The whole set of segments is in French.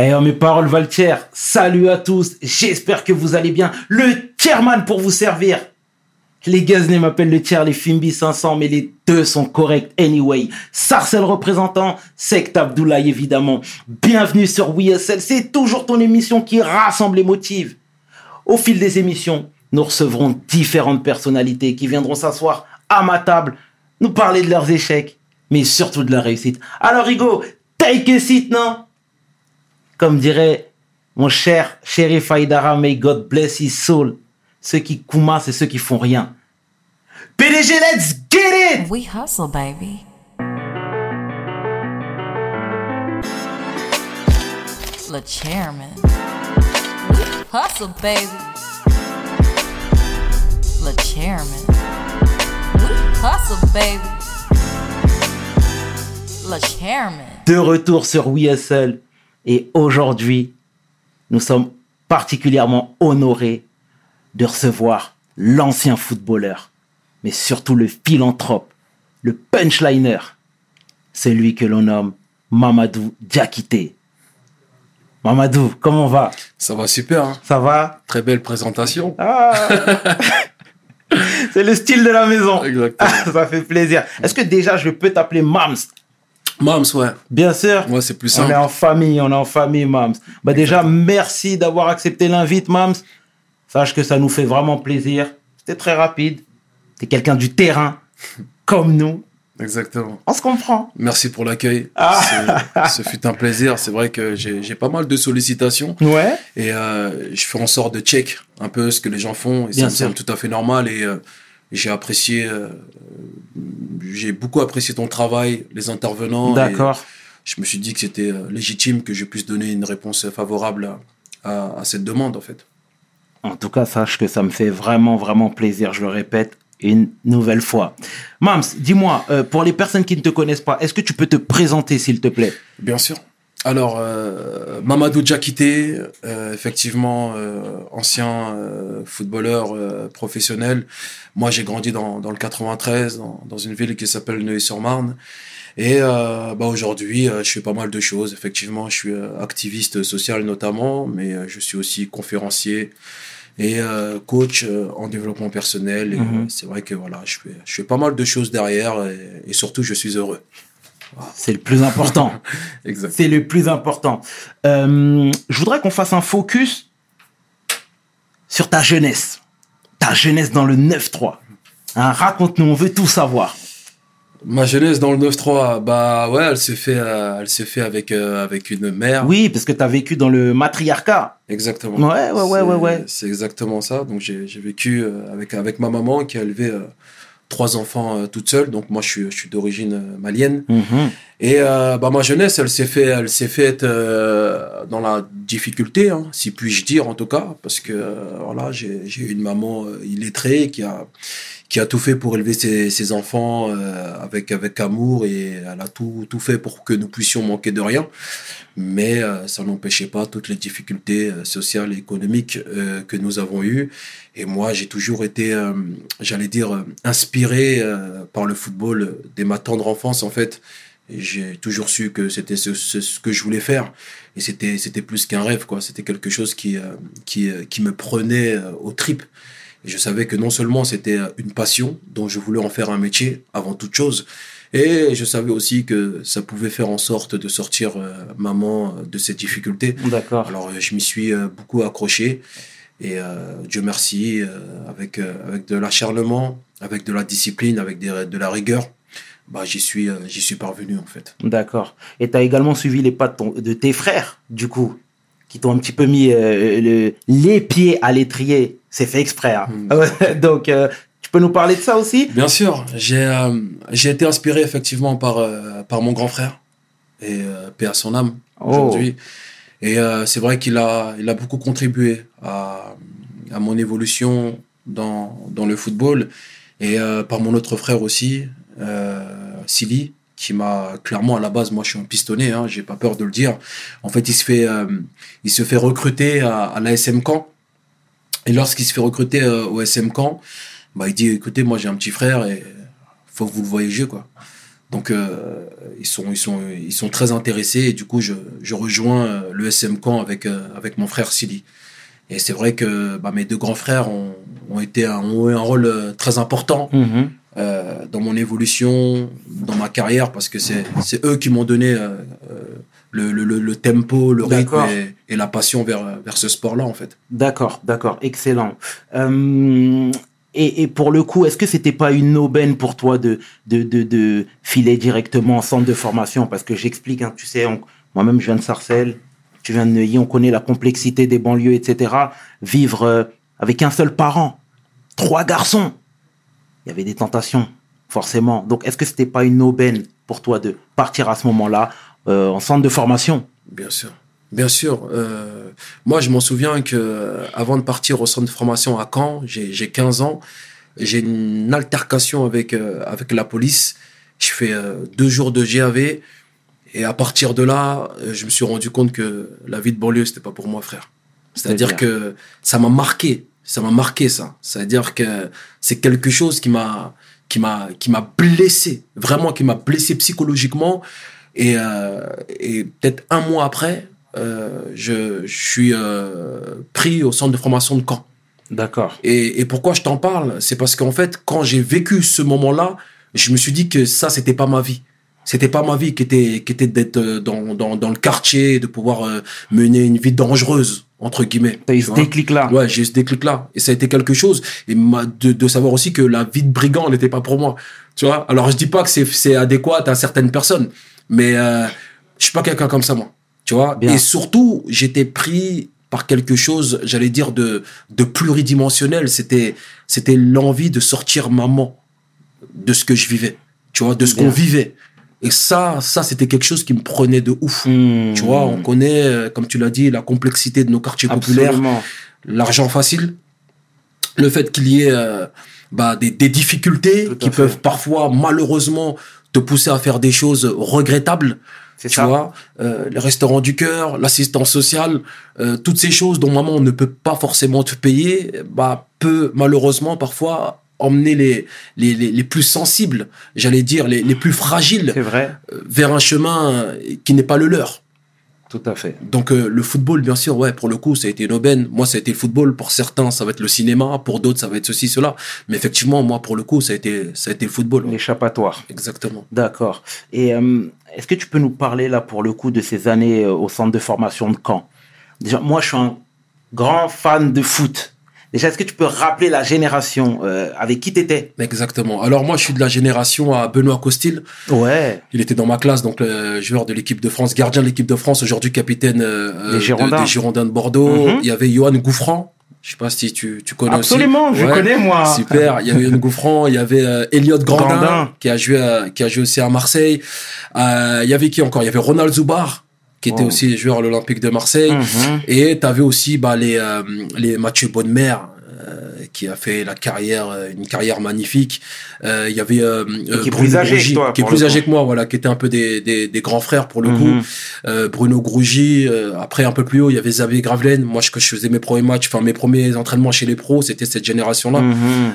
Eh, oh, mes paroles Valtier, salut à tous, j'espère que vous allez bien. Le chairman pour vous servir. Les Gaznés m'appellent le tiers, les Fimbi 500, mais les deux sont corrects anyway. Sarcel représentant, Sect Abdoulaye évidemment. Bienvenue sur WSL, c'est toujours ton émission qui rassemble les motifs. Au fil des émissions, nous recevrons différentes personnalités qui viendront s'asseoir à ma table, nous parler de leurs échecs, mais surtout de leur réussite. Alors Rigo, take a seat, non? Comme dirait mon cher shérif Aïdara, may God bless his soul. Ceux qui koumassent et ceux qui font rien. PDG, let's get it We hustle, baby. Le chairman. We hustle, baby. Le chairman. We hustle, baby. Le chairman. De retour sur WSL. Et aujourd'hui, nous sommes particulièrement honorés de recevoir l'ancien footballeur, mais surtout le philanthrope, le punchliner, celui que l'on nomme Mamadou Diakité. Mamadou, comment va? Ça va super, hein. Ça va? Très belle présentation. Ah C'est le style de la maison. Exactement. Ah, ça fait plaisir. Est-ce que déjà je peux t'appeler Mams? Mams, ouais. Bien sûr. Ouais, c'est plus On simple. est en famille, on est en famille, Mams. Bah déjà, merci d'avoir accepté l'invite, Mams. Sache que ça nous fait vraiment plaisir. C'était très rapide. T'es quelqu'un du terrain, comme nous. Exactement. On se comprend. Merci pour l'accueil. Ah. Ce fut un plaisir. C'est vrai que j'ai j'ai pas mal de sollicitations Ouais. et euh, je fais en sorte de check un peu ce que les gens font et Bien ça me sûr. semble tout à fait normal et euh, j'ai apprécié, euh, j'ai beaucoup apprécié ton travail, les intervenants. D'accord. Je me suis dit que c'était euh, légitime que je puisse donner une réponse favorable à, à- à cette demande en fait. En tout cas, sache que ça me fait vraiment, vraiment plaisir. Je le répète une nouvelle fois. Mams, dis-moi, euh, pour les personnes qui ne te connaissent pas, est-ce que tu peux te présenter, s'il te plaît? Bien sûr. Alors, euh, Mamadou Diakité, euh, effectivement, euh, ancien euh, footballeur professionnel. Moi, j'ai grandi dans, dans le 93, dans, dans une ville qui s'appelle Neuilly-sur-Marne. Et bah, aujourd'hui, je fais pas mal de choses. Effectivement, je suis activiste social notamment, mais je suis aussi conférencier et coach en développement personnel. Mhm. c'est vrai que voilà, je fais, je fais pas mal de choses derrière et, et surtout, je suis heureux. C'est le plus important. C'est le plus important. Euh, je voudrais qu'on fasse un focus sur ta jeunesse. Ta jeunesse dans le 9-3. Hein, Raconte-nous, on veut tout savoir. Ma jeunesse dans le 9-3, bah ouais, elle s'est fait, euh, elle s'est fait avec euh, avec une mère. Oui, parce que tu as vécu dans le matriarcat. Exactement. Ouais, ouais, ouais, C'est- ouais, ouais. C'est exactement ça. Donc j'ai vécu avec avec ma maman qui a élevé trois enfants euh, toute seule. Donc moi je suis je suis d'origine euh, malienne. Mhm. Et euh, bah ma jeunesse, elle s'est fait elle s'est faite euh, dans la difficulté, hein, si puis-je dire en tout cas, parce que voilà j'ai eu une maman illettrée qui a qui a tout fait pour élever ses, ses enfants euh, avec avec amour et elle a tout tout fait pour que nous puissions manquer de rien. Mais euh, ça n'empêchait pas toutes les difficultés euh, sociales et économiques euh, que nous avons eues. Et moi j'ai toujours été euh, j'allais dire inspiré par le football dès ma tendre enfance en fait. J'ai toujours su que c'était ce, ce, ce que je voulais faire. Et c'était c'était plus qu'un rêve quoi. C'était quelque chose qui qui qui me prenait aux tripes et je savais que non seulement c'était euh, une passion dont je voulais en faire un métier avant toute chose, et je savais aussi que ça pouvait faire en sorte de sortir euh, maman euh, de ces difficultés. D'accord. Alors je m'y suis euh, beaucoup accroché et euh, Dieu merci, avec, avec de l'acharnement, avec de la discipline, avec des- de la rigueur, bah, j'y suis, j'y suis parvenu en fait. D'accord. Et tu as également suivi les pas de, ton- de tes frères, du coup, qui t'ont un petit peu mis euh, le- les pieds à l'étrier. C'est fait exprès. hein. Mm. Donc, euh, tu peux nous parler de ça aussi? Bien sûr, j'ai euh, j'ai été inspiré effectivement par, par mon grand frère et paix à son âme Oh. aujourd'hui. Et c'est vrai qu'il a, il a beaucoup contribué à, à mon évolution dans, dans le football et par mon autre frère aussi, Silly, qui m'a clairement à la base, moi je suis un pistonné, hein, j'ai pas peur de le dire. En fait, il se fait, euh, il se fait recruter à, à l'ASM Caen. Et lorsqu'il se fait recruter euh, au SM Caen, bah, il dit écoutez, moi j'ai un petit frère et faut que vous le jouer quoi. Donc euh, ils sont ils sont ils sont très intéressés et du coup je, je rejoins euh, le SM Camp avec avec mon frère Sili. Et c'est vrai que bah, mes deux grands frères ont, ont été ont eu un rôle très important Mhm. Euh, dans mon évolution, dans ma carrière, parce que c'est eux qui m'ont donné euh, euh, le, le, le, tempo, le rythme et, et la passion vers vers ce sport-là en fait. D'accord, d'accord, excellent. Euh, et, et pour le coup, est-ce que c'était pas une aubaine pour toi de, de, de, de filer directement en centre de formation? Parce que j'explique, hein, tu sais, moi-même je viens de Sarcelles, tu viens de Neuilly, on connaît la complexité des banlieues, etc. Vivre avec un seul parent, trois garçons, il y avait des tentations, forcément. Donc est-ce que c'était pas une aubaine pour toi de partir à ce moment-là euh, en centre de formation? Bien sûr. Bien sûr. Euh, moi, je m'en souviens que euh, avant de partir au centre de formation à Caen, j'ai j'ai 15 ans, j'ai une altercation avec euh, avec la police. Je fais euh, deux jours de GAV et à partir de là, je me suis rendu compte que la vie de banlieue c'était pas pour moi, frère. C'est-à-dire? que ça m'a marqué. Ça m'a marqué ça. C'est-à-dire que c'est quelque chose qui m'a qui m'a qui m'a blessé, vraiment qui m'a blessé psychologiquement. Et, euh, et peut-être un mois après, euh, je, je suis euh, pris au centre de formation de Caen. D'accord. Et, et pourquoi je t'en parle? C'est parce qu'en fait, quand j'ai vécu ce moment-là, je me suis dit que ça, c'était pas ma vie. C'était pas ma vie qui était, qui était d'être euh, dans, dans, dans le quartier, de pouvoir euh, mener une vie dangereuse, entre guillemets. T'as eu ce déclic-là Ouais, j'ai eu ce déclic-là. Et ça a été quelque chose. Et m'a- de, de savoir aussi que la vie de brigand n'était pas pour moi. Tu vois? Alors, je dis pas que c'est, adéquat à certaines personnes. Mais euh, je suis pas quelqu'un comme ça, moi. Tu vois? Bien. Et surtout, j'étais pris par quelque chose, j'allais dire, de, de pluridimensionnel. C'était, c'était l'envie de sortir maman de ce que je vivais. Tu vois? De ce qu'on vivait. Et ça, ça, c'était quelque chose qui me prenait de ouf. Hmm. Tu vois, on connaît, euh, comme tu l'as dit, la complexité de nos quartiers populaires Absolument. l'argent facile, le fait qu'il y ait euh, bah, des, des difficultés qui fait. peuvent parfois malheureusement te pousser à faire des choses regrettables. C'est Tu ça. vois, euh, les restaurants du cœur, l'assistance sociale, euh, toutes ces choses dont maman ne peut pas forcément te payer, bah peut malheureusement parfois emmener les les, les, les plus sensibles, j'allais dire les, les plus fragiles, vrai. euh, vers un chemin euh, qui n'est pas le leur. Tout à fait. Donc euh, le football, bien sûr, ouais, pour le coup, ça a été une aubaine. Moi, ça a été le football. Pour certains, ça va être le cinéma. Pour d'autres, ça va être ceci, cela. Mais effectivement, moi, pour le coup, ça a été, ça a été le football. L'échappatoire. Exactement. D'accord. Et euh, est-ce que tu peux nous parler là pour le coup de ces années au centre de formation de Caen? Déjà, moi, je suis un grand fan de foot. Déjà, est-ce que tu peux rappeler la génération euh, avec qui t'étais? Exactement. Alors moi, je suis de la génération à Benoît Costil. Ouais. Il était dans ma classe, donc le joueur de l'équipe de France, gardien de l'équipe de France, aujourd'hui capitaine euh, Des de- Girondins. des Girondins de Bordeaux. Mhm. Il y avait Johan Gouffran. Je sais pas si tu, tu connais Absolument, aussi. je Ouais. connais moi. Super. Il y avait Yann Gouffran, il y avait euh, Elliot Grandin, Grandin. qui a joué à- qui a joué aussi à Marseille. Euh, il y avait qui encore? Il y avait Ronald Zubar qui était aussi joueur à l'Olympique de Marseille. Mhm. Et tu avais aussi bah, les euh, les Mathieu Bonnemer euh, qui a fait la carrière euh, une carrière magnifique. Euh, Il y avait euh, qui est Bruno plus âgé que toi, qui est plus âgé que moi, voilà, qui était un peu des des, des grands frères pour le Mhm. coup. Euh, Bruno Grougy, euh, après un peu plus haut, il y avait Xavier Gravelaine. Moi, je, je faisais mes premiers matchs, enfin mes premiers entraînements chez les pros, c'était cette génération-là.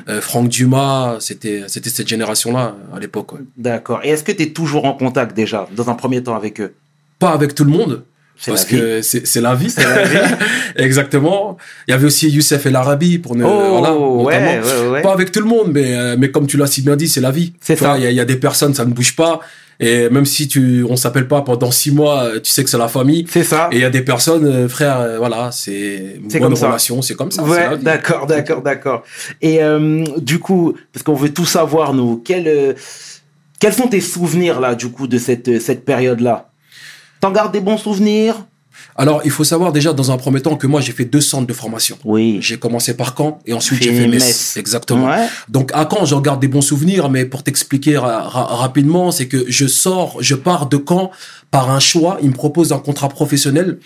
Euh, Franck Dumas, c'était c'était cette génération-là à l'époque. ouais. D'accord. Et est-ce que tu es toujours en contact déjà, dans un premier temps avec eux? Pas avec tout le monde, parce que c'est la vie. la vie. Exactement. Il y avait aussi Youssef El Arabi pour ne Oh, voilà, ouais, notamment. ouais, ouais. Pas avec tout le monde, mais euh, mais comme tu l'as si bien dit, c'est la vie. C'est ça. Il y, a- il y a des personnes, ça ne bouge pas. Et même si tu on s'appelle pas pendant six mois, euh, tu sais que c'est la famille. C'est ça. Et il y a des personnes, euh, frère, voilà, c'est une C'est bonne comme ça. relation, c'est comme ça. Ouais, d'accord, d'accord, d'accord. Et euh, du coup, parce qu'on veut tout savoir, nous, quel, euh, quels sont tes souvenirs, là, du coup, de cette, cette période-là? T'en gardes des bons souvenirs? Alors, il faut savoir déjà dans un premier temps que moi j'ai fait deux centres de formation. Oui. J'ai commencé par Caen et ensuite j'ai fait Metz. Exactement. Ouais. Donc à Caen, j'en garde des bons souvenirs, mais pour t'expliquer ra- ra- rapidement, c'est que je sors, je pars de Caen par un choix. Il me propose un contrat professionnel,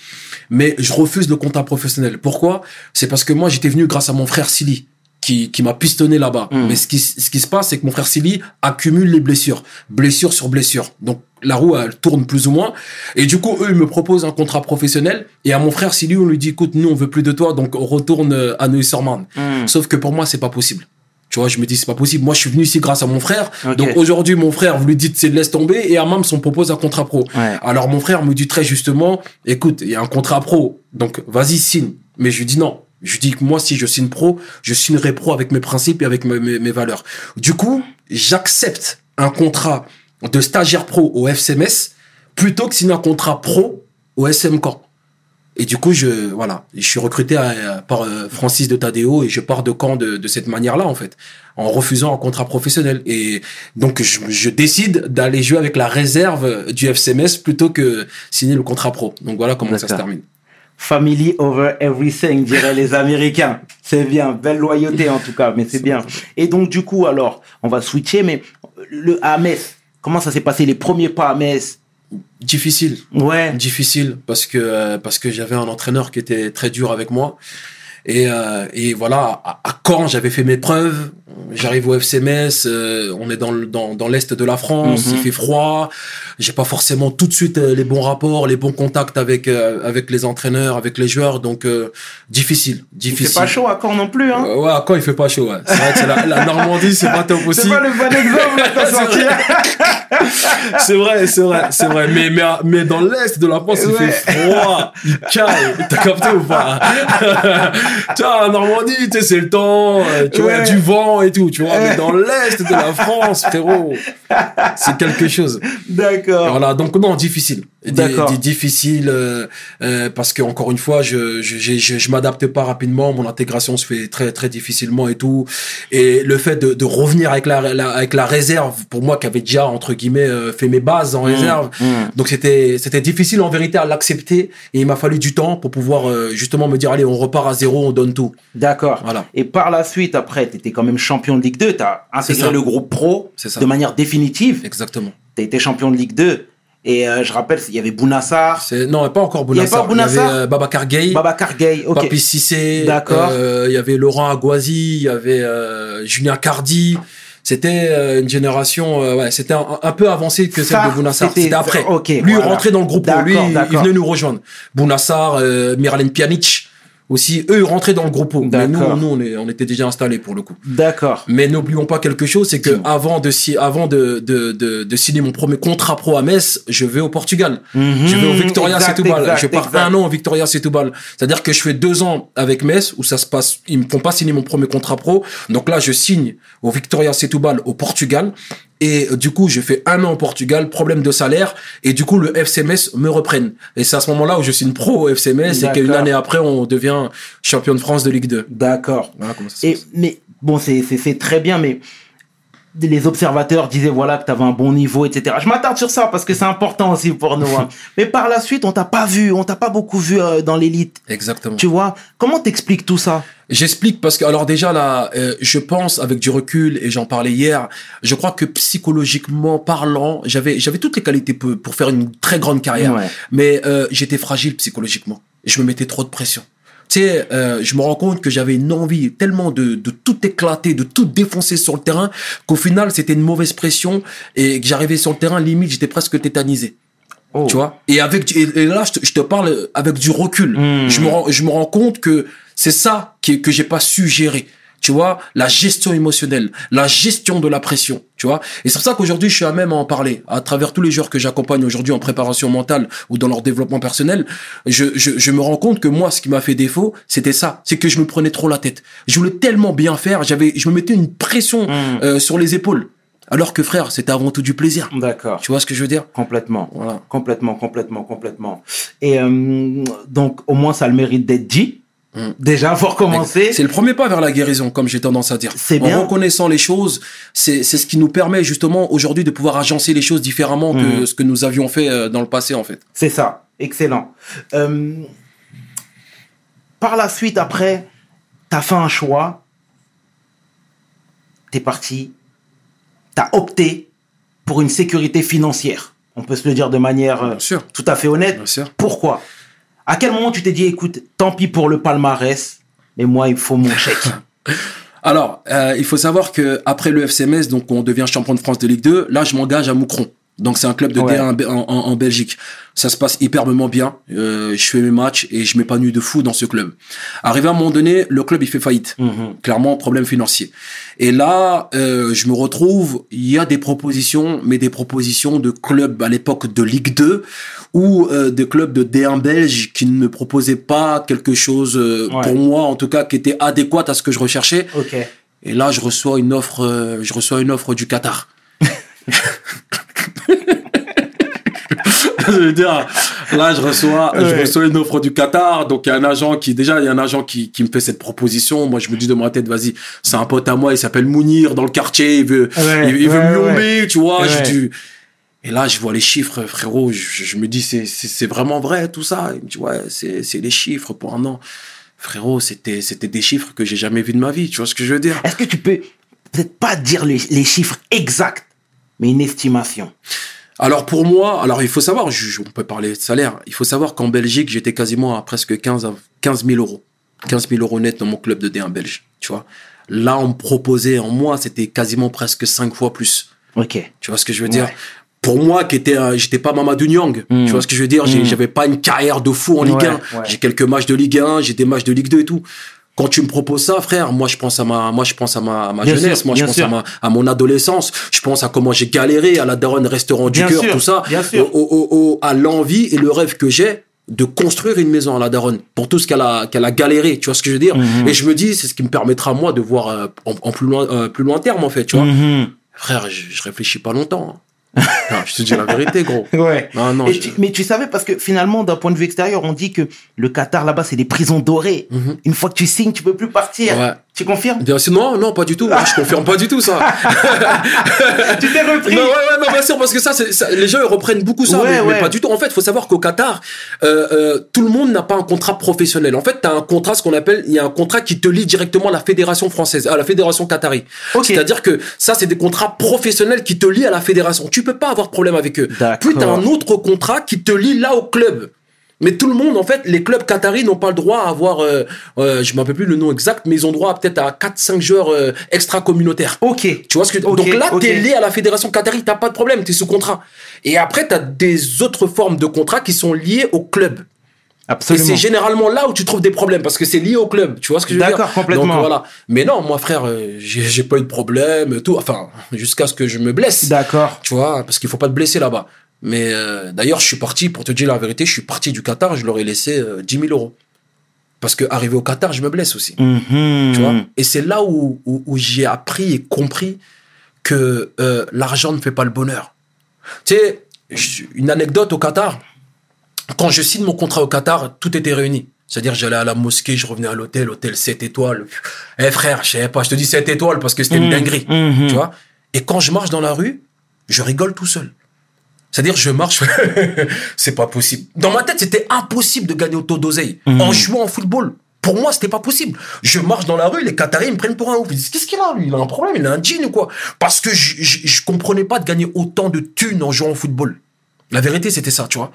mais je refuse le contrat professionnel. Pourquoi? C'est parce que moi, j'étais venu grâce à mon frère Silly. Qui, qui m'a pistonné là-bas. Mm. Mais ce qui, ce qui se passe, c'est que mon frère Silly accumule les blessures. Blessure sur blessure. Donc, la roue, elle tourne plus ou moins. Et du coup, eux, ils me proposent un contrat professionnel. Et à mon frère Silly, on lui dit, écoute, nous, on veut plus de toi, donc on retourne euh, à Neuilly-sur-Marne. Hmm. Sauf que pour moi, c'est pas possible. Tu vois, je me dis, c'est pas possible. Moi, je suis venu ici grâce à mon frère. Donc aujourd'hui, mon frère, vous lui dites, c'est laisse tomber. Et Amam s'en propose un contrat pro. Ouais. Alors mon frère me dit très justement, écoute, il y a un contrat pro. Donc vas-y, signe. Mais je lui dis non. Je dis que moi, si je signe pro, je signerai pro avec mes principes et avec mes, mes- mes valeurs. Du coup, j'accepte un contrat de stagiaire pro au FCMS plutôt que signer un contrat pro au SM Caen. Et du coup, je voilà, je suis recruté à- par euh, Francis de Tadeo et je pars de Caen de, de cette manière-là en fait, en refusant un contrat professionnel. Et donc, je, je décide d'aller jouer avec la réserve du FCMS plutôt que signer le contrat pro. Donc voilà comment ça se termine. Family over everything, diraient les Américains. C'est bien, belle loyauté en tout cas, mais c'est bien. Et donc du coup, alors, on va switcher, mais le à Metz, comment ça s'est passé les premiers pas à Metz? Difficile. Ouais. difficile parce que euh, parce que j'avais un entraîneur qui était très dur avec moi et euh, et voilà à, à Caen j'avais fait mes preuves. J'arrive au FCMS euh, on est dans dans dans l'est de la France Mhm. il fait froid. J'ai pas forcément tout de suite euh, les bons rapports les bons contacts avec euh, avec les entraîneurs avec les joueurs. Donc euh, difficile Il difficile fait pas chaud à Caen non plus, hein. Euh, ouais à Caen il fait pas chaud ouais. c'est vrai que la, la Normandie c'est pas top aussi. C'est pas le bon exemple là, t'as sorti. C'est vrai, c'est vrai, c'est vrai. Mais, mais, mais dans l'Est de la France, il Ouais. fait froid, il caille. T'as capté ou pas Tu vois, en Normandie, tu sais, c'est le temps, euh, tu vois, il Ouais. du vent et tout, tu vois. Mais dans l'Est de la France, frérot, c'est quelque chose. D'accord. Voilà, donc non, difficile. Di- D'accord. di- difficile euh, euh, parce que encore une fois, je je je, je, m'adapte pas rapidement, mon intégration se fait très très difficilement et tout. Et le fait de, de revenir avec la, la- avec la réserve pour moi qui avait déjà entre guillemets euh, fait mes bases en réserve. Mmh. Donc c'était c'était difficile en vérité à l'accepter et il m'a fallu du temps pour pouvoir euh, justement me dire allez, on repart à zéro, on donne tout. D'accord. Voilà. Et par la suite, après, tu étais quand même champion de Ligue 2, tu as intégré le groupe pro de manière définitive. Exactement. Tu as été champion de Ligue 2. Et euh, je rappelle, il y avait Bounassar, non, pas encore avait Bounassar. Il y avait euh, Babacar Gueye. Babacar Gueye. Ok. Papi Cissé, D'accord. euh, il y avait Laurent Aguazi, il y avait euh, Julien Cardi. C'était euh, une génération, euh, ouais, c'était un, un peu avancé que celle de Bounassar. c'était- après. ok, lui voilà. rentrait dans le groupe, lui il venait nous rejoindre. Bounassar, euh, Miralem Pjanic aussi, eux rentraient dans le groupe. Mais nous, nous on, est, on était déjà installés pour le coup. D'accord. Mais n'oublions pas quelque chose, c'est que avant de si, avant de, de, de, de signer mon premier contrat pro à Metz, je vais au Portugal. Je vais au Victoria Mhm. Setúbal. je pars exact. un an au Victoria Setúbal. C'est-à-dire que je fais deux ans avec Metz où ça se passe. Ils me font pas signer mon premier contrat pro. Donc là, je signe au Victoria Setúbal au Portugal. Et euh, du coup, je fais un an au Portugal, problème de salaire. Et du coup, le FCMS me reprenne. Et c'est à ce moment-là où je signe pro au FCMS et qu'une année après, on devient champion de France de Ligue 2. D'accord. Voilà comment ça se Et, mais bon, c'est, c'est, c'est très bien, mais les observateurs disaient voilà que tu avais un bon niveau, etc. Je m'attarde sur ça parce que c'est important aussi pour nous. hein. mais par la suite, on t'a pas vu, on t'a pas beaucoup vu euh, dans l'élite. Exactement. Tu vois Comment t'expliques tout ça? J'explique parce que alors déjà là, euh, je pense avec du recul et j'en parlais hier, je crois que psychologiquement parlant, j'avais j'avais toutes les qualités pour, pour faire une très grande carrière, Ouais. mais euh, j'étais fragile psychologiquement. Je me mettais trop de pression. Tu sais, euh, je me rends compte que j'avais une envie tellement de, de tout éclater, de tout défoncer sur le terrain, qu'au final c'était une mauvaise pression et que j'arrivais sur le terrain, limite j'étais presque tétanisé. Oh. Tu vois? Et avec et, et là, je te, je te parle avec du recul. Mm. Je me rends, je me rends compte que c'est ça qui, que j'ai pas su gérer. Tu vois, la gestion émotionnelle, la gestion de la pression, tu vois. Et c'est pour ça qu'aujourd'hui, je suis à même à en parler. À travers tous les joueurs que j'accompagne aujourd'hui en préparation mentale ou dans leur développement personnel, je, je, je me rends compte que moi, ce qui m'a fait défaut, c'était ça. C'est que je me prenais trop la tête. Je voulais tellement bien faire, j'avais, je me mettais une pression Mm. euh, sur les épaules. Alors que frère, c'était avant tout du plaisir. D'accord. Tu vois ce que je veux dire? Complètement. Voilà. Complètement, complètement, complètement. Et euh, donc, au moins, ça a le mérite d'être dit. Mm. Déjà, pour commencer. C'est le premier pas vers la guérison, comme j'ai tendance à dire. C'est bien. En reconnaissant les choses, c'est c'est ce qui nous permet justement aujourd'hui de pouvoir agencer les choses différemment que Mhm. ce que nous avions fait euh, dans le passé en fait. C'est ça. Excellent. Euh, par la suite, après, t'as fait un choix. T'es parti. T'as opté pour une sécurité financière. On peut se le dire de manière euh, Bien sûr. tout à fait honnête. Bien sûr. Pourquoi? À quel moment tu t'es dit, écoute, tant pis pour le palmarès, mais moi, il faut mon chèque? Alors, euh, il faut savoir que après le FCMS, donc on devient champion de France de Ligue 2, là je m'engage à Moucron. Donc c'est un club de Ouais. D1 en, en- en Belgique. Ça se passe hyperbement bien. Euh, je fais mes matchs et je m'épanouis de fou dans ce club. Arrivé à un moment donné, le club il fait faillite. Mhm. Clairement, problème financier. Et là, euh, je me retrouve, il y a des propositions, mais des propositions de clubs à l'époque de Ligue 2 ou euh, des clubs de D1 belge qui ne me proposaient pas quelque chose, euh, Ouais. pour moi en tout cas, qui était adéquat à ce que je recherchais. Et là, je reçois une offre, euh, je reçois une offre du Qatar. je veux dire, là, je reçois, je reçois une offre du Qatar. Donc, il y a un agent qui, déjà, il y a un agent qui, qui me fait cette proposition. Moi, je me dis de ma tête, vas-y, c'est un pote à moi, il s'appelle Mounir dans le quartier, il veut, Ouais, il, il veut ouais, me ouais. lomber, tu vois. Dis- et là, je vois les chiffres, frérot. Je, je me dis, c'est, vraiment vrai, tout ça. Il me dit, ouais, c'est, c'est les chiffres pour un an. Frérot, c'était, c'était des chiffres que j'ai jamais vus de ma vie. Tu vois ce que je veux dire? Est-ce que tu peux peut-être pas dire les, les chiffres exacts, mais une estimation? Alors pour moi, alors il faut savoir, je- on peut parler de salaire, il faut savoir qu'en Belgique, j'étais quasiment à presque 15, à 15 000 euros. 15 000 euros net dans mon club de D1 belge, tu vois. Là, on me proposait en mois, c'était quasiment presque 5 fois plus. Ok. Tu vois ce que je veux dire? Ouais. Pour moi, qui était, un- j'étais pas Mamadou Niang, Mm. tu vois ce que je veux dire? J'ai- Mm. J'avais pas une carrière de fou en Ligue Ouais, 1. ouais. J'ai quelques matchs de Ligue 1, j'ai des matchs de Ligue 2 et tout. Quand tu me proposes ça, frère, moi je pense à ma, moi je pense à ma, à ma Bien jeunesse, sûr, moi je pense à ma, à mon adolescence, je pense à comment j'ai galéré à la daronne restaurant du cœur, tout ça. Au, au- au- à l'envie et le rêve que j'ai de construire une maison à la daronne pour tout ce qu'elle a, qu'elle a galéré, tu vois ce que je veux dire? Mhm. Et je me dis, c'est ce qui me permettra moi de voir euh, en, en plus loin, euh, plus loin terme en fait, tu vois? Mhm. Frère, je, je réfléchis pas longtemps. Non, je te dis la vérité, gros. Ouais. Non, non. Et je- tu- mais tu savais, parce que finalement, d'un point de vue extérieur, on dit que le Qatar là-bas, c'est des prisons dorées. Mhm. Une fois que tu signes, tu peux plus partir. Ouais. Tu confirmes Bien sûr, non, non, pas du tout. Je confirme pas du tout ça. Tu t'es repris Non, ouais, ouais, non, bien sûr, parce que ça, ça, les gens ils reprennent beaucoup ça, Ouais, mais, mais pas du tout. En fait, il faut savoir qu'au Qatar, euh, euh, tout le monde n'a pas un contrat professionnel. En fait, tu as un contrat, ce qu'on appelle, il y a un contrat qui te lie directement à la fédération française, à la fédération qatari. Ok. C'est-à-dire que ça, c'est des contrats professionnels qui te lient à la fédération. Tu peux pas avoir de problème avec eux. Puis tu as un autre contrat qui te lie là au club. Mais tout le monde, en fait, les clubs qataris n'ont pas le droit à avoir, euh, euh, je ne me rappelle plus le nom exact, mais ils ont droit à peut-être à 4-5 joueurs euh, extra-communautaires. Ok. Tu vois ce que Donc là, t'es lié à la fédération qatari, t'as pas de problème, t'es sous contrat. Et après, t'as des autres formes de contrats qui sont liées au club. Et Absolument. c'est généralement là où tu trouves des problèmes parce que c'est lié au club. Tu vois ce que je veux dire? D'accord, complètement. Donc voilà. Mais non, moi frère, euh, j'ai j'ai pas eu de problème, tout. Enfin, jusqu'à ce que je me blesse. D'accord. Tu vois, parce qu'il faut pas te blesser là-bas. Mais euh, d'ailleurs, je suis parti, pour te dire la vérité, je suis parti du Qatar, je leur ai laissé euh, 10 000 euros. Parce que arrivé au Qatar, je me blesse aussi. Mhm. Tu vois? Et c'est là où, où, où j'ai appris et compris que euh, l'argent ne fait pas le bonheur. Tu sais, je- une anecdote au Qatar, quand je signe mon contrat au Qatar, tout était réuni. C'est-à-dire, j'allais à la mosquée, je revenais à l'hôtel, hôtel 7 étoiles. Eh frère, je sais pas, je te dis 7 étoiles parce que c'était une Mhm. dinguerie. Mhm. Tu vois? Et quand je marche dans la rue, je rigole tout seul. C'est-à-dire, je marche, c'est pas possible. Dans ma tête, c'était impossible de gagner autant d'oseille Mhm. en jouant au football. Pour moi, c'était pas possible. Je marche dans la rue, les Qataris ils me prennent pour un ouf. Ils disent, qu'est-ce qu'il a, lui? Il a un problème, il a un jean ou quoi? Parce que je, je, je comprenais pas de gagner autant de thunes en jouant au football. La vérité, c'était ça, tu vois.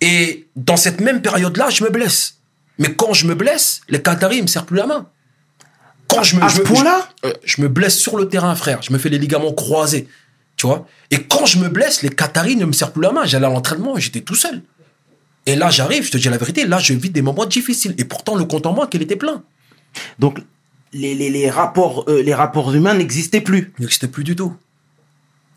Et dans cette même période-là, je me blesse. Mais quand je me blesse, les Qataris, ils me serrent plus la main. Quand je me, À ce point-là? je- euh, je me blesse sur le terrain, frère. Je me fais les ligaments croisés. Tu vois? Et quand je me blesse, les Qataris ne me serrent plus la main. J'allais à l'entraînement et j'étais tout seul. Et là, j'arrive, je te dis la vérité, là, je vis des moments difficiles. Et pourtant, le compte en banque, il était plein. Donc, les, les, les rapports, euh, les rapports humains n'existaient plus. Il n'existait plus du tout.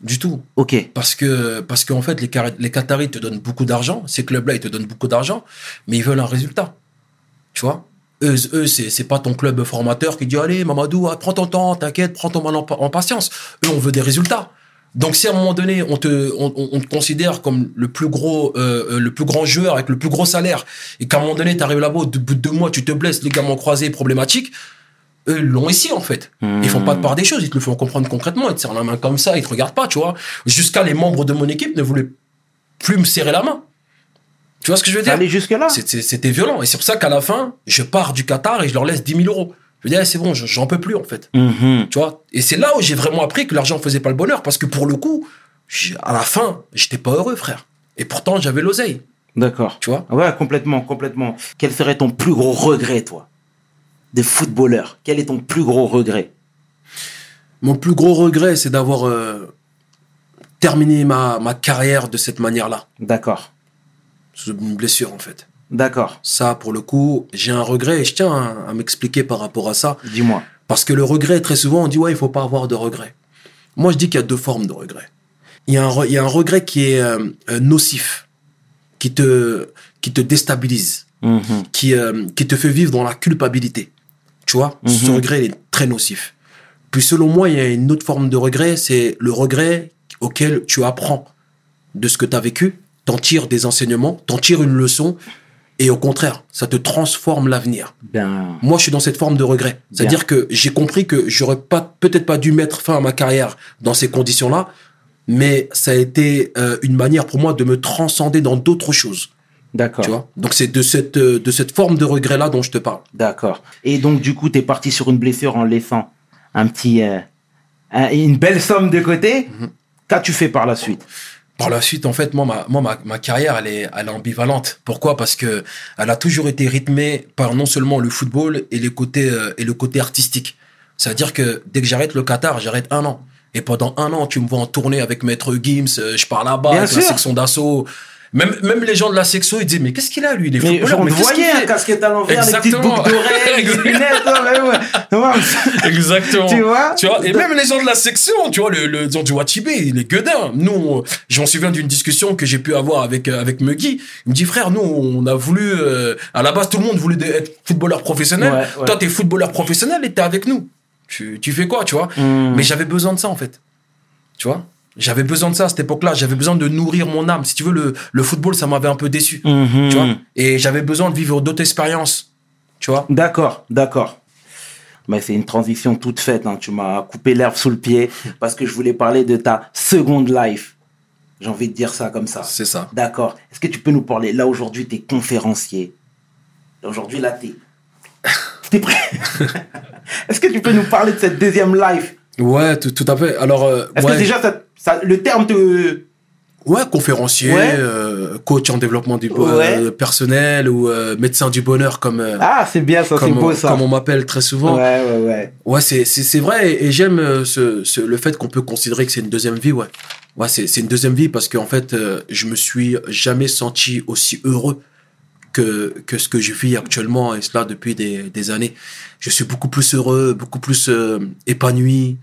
Du tout. Ok. Parce que, parce qu'en fait, les, les Qataris te donnent beaucoup d'argent. Ces clubs-là, ils te donnent beaucoup d'argent. Mais ils veulent un résultat. Tu vois? Eux, eux c'est, c'est pas ton club formateur qui dit Allez, Mamadou, prends ton temps, t'inquiète, prends ton mal en, en patience. Eux, on veut des résultats. Donc, si à un moment donné, on te, on, on- on te considère comme le plus gros, euh, euh, le plus grand joueur avec le plus gros salaire, et qu'à un moment donné, t'arrives là-bas, au bout de deux mois, tu te blesses, ligaments croisés, problématique, eux, ils l'ont ici, en fait. Ils font pas de part des choses, ils te le font comprendre concrètement, ils te serrent la main comme ça, ils te regardent pas, tu vois. Jusqu'à les membres de mon équipe ne voulaient plus me serrer la main. Tu vois ce que je veux dire? Aller C'est- c'est- C'était violent. Et c'est pour ça qu'à la fin, je pars du Qatar et je leur laisse 10 000 euros. Je me dis, eh, c'est bon, je- j'en peux plus, en fait. Mhm. Tu vois? Et c'est là où j'ai vraiment appris que l'argent faisait pas le bonheur. Parce que pour le coup, à la fin, j'étais pas heureux, frère. Et pourtant, j'avais l'oseille. D'accord. Tu vois? Ouais, complètement, complètement. Quel serait ton plus gros regret, toi? De footballeur. Quel est ton plus gros regret? Mon plus gros regret, c'est d'avoir euh, terminé ma, ma carrière de cette manière-là. D'accord. C'est une blessure, en fait. D'accord. Ça, pour le coup, j'ai un regret et je tiens à, à m'expliquer par rapport à ça. Dis-moi. Parce que le regret, très souvent, on dit, ouais, il faut pas avoir de regret. Moi, je dis qu'il y a deux formes de regret. Il y a un, il y a un regret qui est euh, euh, nocif, qui te, qui te déstabilise, Mhm. qui, euh, qui te fait vivre dans la culpabilité. Tu vois, ce Mhm. regret il est très nocif. Puis selon moi, il y a une autre forme de regret, c'est le regret auquel tu apprends de ce que tu as vécu, t'en tires des enseignements, t'en tires une leçon, et au contraire, ça te transforme l'avenir. Moi, je suis dans cette forme de regret. C'est-à-dire que j'ai compris que j'aurais pas, peut-être pas dû mettre fin à ma carrière dans ces conditions-là, mais ça a été euh, une manière pour moi de me transcender dans d'autres choses. D'accord. Tu vois? Donc c'est de cette, euh, de cette forme de regret-là dont je te parle. D'accord. Et donc, du coup, tu es parti sur une blessure en laissant un petit, euh, un- une belle somme de côté. Mhm. Qu'as-tu fait par la suite? Par la suite, en fait, moi, ma, moi, ma, ma carrière, elle est, elle est ambivalente. Pourquoi? Parce que elle a toujours été rythmée par non seulement le football et les côtés euh, et le côté artistique. C'est-à-dire que dès que j'arrête le Qatar, j'arrête un an. Et pendant un an, tu me vois en tournée avec Maître Gims, euh, je pars là-bas, avec la sûr. section d'assaut. Même, même les gens de la section, ils disent, mais qu'est-ce qu'il a, lui? Il est Mais footballeur, on mais voyait, un fait casquette à l'envers, les petites Exactement. boucles d'oreilles, les lunettes, hein, ouais, ouais. Ouais. Exactement. Tu vois Tu vois, et même les gens de la section, tu vois, le, le, du Watibé, il est gueudin. Nous, on- je m'en souviens d'une discussion que j'ai pu avoir avec, euh, avec Muggy. Il me dit, frère, nous, on a voulu, euh, à la base, tout le monde voulait être footballeur professionnel. Ouais, ouais. Toi, t'es footballeur professionnel et t'es avec nous. Tu, tu fais quoi, tu vois? Hmm. Mais j'avais besoin de ça, en fait. Tu vois? J'avais besoin de ça à cette époque-là. J'avais besoin de nourrir mon âme. Si tu veux, le, le football, ça m'avait un peu déçu. Mhm. Tu vois? Et j'avais besoin de vivre d'autres expériences. Tu vois? D'accord, d'accord. Mais c'est une transition toute faite. hein. Tu m'as coupé l'herbe sous le pied parce que je voulais parler de ta seconde life. J'ai envie de dire ça comme ça. C'est ça. D'accord. Est-ce que tu peux nous parler Là, aujourd'hui, tu es conférencier? Aujourd'hui, là, tu es... prêt? Est-ce que tu peux nous parler de cette deuxième life? Ouais, tout, tout à fait. Alors, euh, Est-ce ouais. que déjà, ça, ça- le terme te... Ouais, conférencier, Ouais. euh, coach en développement du Ouais. euh, personnel ou euh, médecin du bonheur comme euh, Ah, c'est bien, ça, c'est beau, on, ça. comme on m'appelle très souvent. Ouais, ouais, ouais. Ouais, c'est c'est c'est vrai et, et j'aime ce, ce le fait qu'on peut considérer que c'est une deuxième vie. Ouais, ouais, c'est c'est une deuxième vie parce qu'en fait, euh, je me suis jamais senti aussi heureux que que ce que je vis actuellement et cela depuis des des années. Je suis beaucoup plus heureux, beaucoup plus euh, épanoui.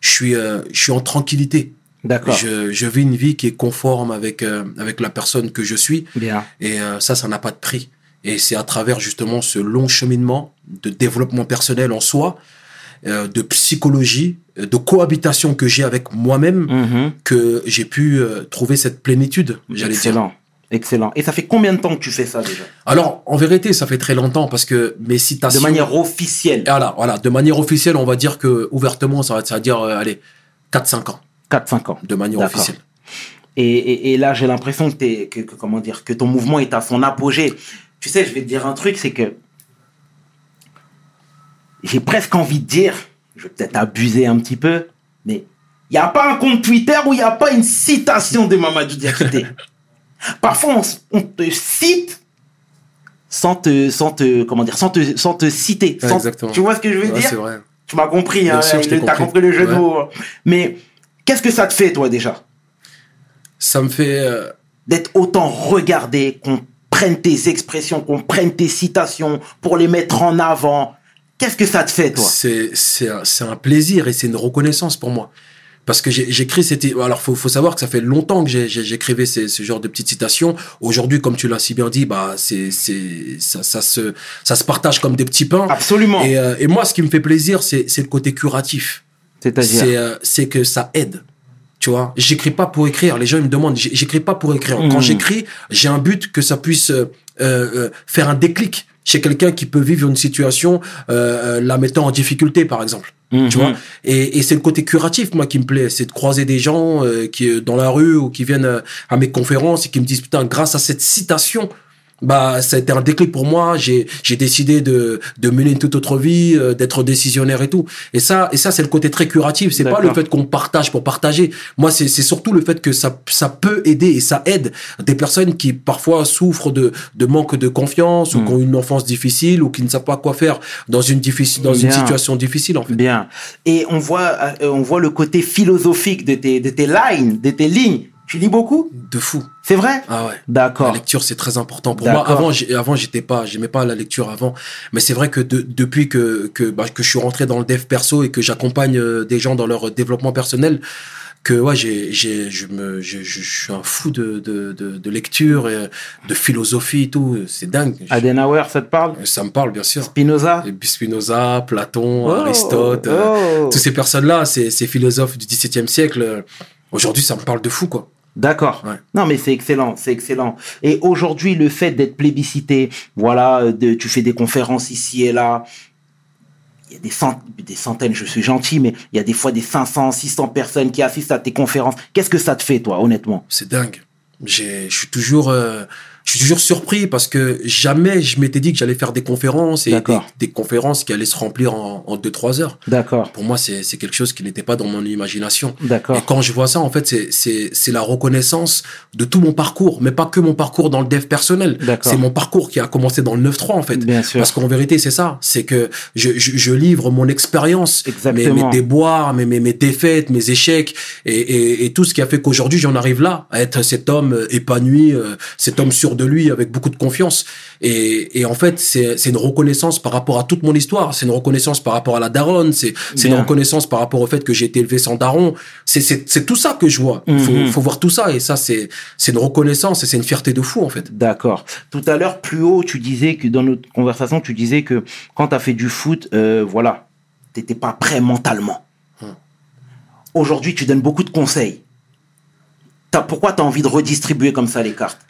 Je suis euh, je suis en tranquillité. D'accord. Je, je vis une vie qui est conforme avec euh, avec la personne que je suis Bien. et euh, ça ça n'a pas de prix et c'est à travers justement ce long cheminement de développement personnel en soi euh, de psychologie euh, de cohabitation que j'ai avec moi-même Mhm. que j'ai pu euh, trouver cette plénitude j'allais dire Excellent. Et ça fait combien de temps que tu fais ça déjà? Alors en vérité ça fait très longtemps parce que mes citations De manière officielle. voilà voilà de manière officielle on va dire que ouvertement ça va ça va dire euh, allez 4 5 ans 4-5 ans. de manière officielle Et, et, et là, j'ai l'impression que, que, comment dire, que ton mouvement est à son apogée. Tu sais, je vais te dire un truc, c'est que j'ai presque envie de dire, je vais peut-être abuser un petit peu, mais il n'y a pas un compte Twitter où il n'y a pas une citation de Mamadou Diakité. Parfois, on, te cite sans te, sans te, comment dire, sans te, sans te citer. Ouais, Sans- exactement. Tu vois ce que je veux Ouais, dire? vrai Tu m'as compris, hein, sûr, le- t'as compris. compris le jeu de mots. hein. Mais qu'est-ce que ça te fait, toi, déjà? Ça me fait euh, d'être autant regardé, qu'on prenne tes expressions, qu'on prenne tes citations pour les mettre en avant. Qu'est-ce que ça te fait, toi? C'est c'est un, c'est un plaisir et c'est une reconnaissance pour moi. Parce que j'écris c'était alors faut faut savoir que ça fait longtemps que j'écrivais ces- ce genre de petites citations. Aujourd'hui, comme tu l'as si bien dit, bah c'est c'est ça, ça se ça se partage comme des petits pains. Absolument. Et, euh, et moi, ce qui me fait plaisir, c'est c'est le côté curatif. C'est-à-dire C'est euh, c'est que ça aide. Tu vois, j'écris pas pour écrire. Les gens ils me demandent, j'écris pas pour écrire. Quand Mhm. j'écris, j'ai un but que ça puisse euh, euh, faire un déclic chez quelqu'un qui peut vivre une situation, euh, euh, la mettant en difficulté, par exemple. Mhm. Tu vois Et, et c'est le côté curatif, moi, qui me plaît. C'est de croiser des gens euh, qui euh, dans la rue ou qui viennent euh, à mes conférences et qui me disent, putain, grâce à cette citation, bah ça a été un déclic pour moi. J'ai j'ai décidé de de mener une toute autre vie euh, d'être décisionnaire et tout. Et ça et ça c'est le côté très curatif. C'est pas le fait qu'on partage pour partager. Moi c'est c'est surtout le fait que ça ça peut aider et ça aide des personnes qui parfois souffrent de de manque de confiance ou Mm. qui ont une enfance difficile ou qui ne savent pas quoi faire dans une difficile dans une situation difficile en fait. Bien. Et on voit, euh, on voit le côté philosophique de tes, de tes lines, de tes lignes. Tu lis beaucoup de fou C'est vrai ah ouais D'accord. La lecture, c'est très important pour moi. Avant, avant, j'étais pas, j'aimais pas la lecture avant. Mais c'est vrai que de- depuis que que bah, que je suis rentré dans le dev perso et que j'accompagne euh, des gens dans leur développement personnel, que ouais, j'ai, j'ai, je me, je, je, je suis un fou de de de, de lecture, et de philosophie et tout. C'est dingue. Adenauer, ça te parle Ça me parle bien sûr. Spinoza Spinoza, Platon, Oh, Aristote, euh, oh. toutes ces personnes-là, ces, ces philosophes du XVIIe siècle. euh, Aujourd'hui, ça me parle de fou, quoi. D'accord. Ouais. Non, mais c'est excellent, c'est excellent. Et aujourd'hui, le fait d'être plébiscité, voilà, de, tu fais des conférences ici et là. Il y a des, cent- des centaines, je suis gentil, mais il y a des fois des 500, 600 personnes qui assistent à tes conférences. Qu'est-ce que ça te fait, toi, honnêtement? C'est dingue. J'ai, je suis toujours, euh, je suis toujours surpris parce que jamais je m'étais dit que j'allais faire des conférences et des, conférences qui allaient se remplir en, en deux trois heures. D'accord, Pour moi, c'est, quelque chose qui n'était pas dans mon imagination. Et d'accord, quand je vois ça, en fait, c'est, c'est, c'est la reconnaissance de tout mon parcours, mais pas que mon parcours dans le dev personnel. D'accord. C'est mon parcours qui a commencé dans le 9-3, en fait. bien sûr. Parce qu'en vérité, c'est ça. C'est que je, je, je livre mon expérience, mes, Exactement. mes déboires, mes, mes, mes défaites, mes échecs, et, et, et tout ce qui a fait qu'aujourd'hui, j'en arrive là, à être cet homme euh, épanoui, euh, cet homme sûr de lui, avec beaucoup de confiance. Et, et en fait, c'est une reconnaissance par rapport à toute mon histoire. C'est une reconnaissance par rapport à la daronne. C'est une reconnaissance par rapport au fait que j'ai été élevé sans daron. C'est tout ça que je vois. Il faut, Mhm. faut voir tout ça. Et ça, c'est une reconnaissance et c'est une fierté de fou, en fait. D'accord. Tout à l'heure, plus haut, tu disais que dans notre conversation, tu disais que quand tu as fait du foot, euh, voilà, t'étais pas prêt mentalement. Hmm. Aujourd'hui, tu donnes beaucoup de conseils. T'as- pourquoi tu as envie de redistribuer comme ça les cartes?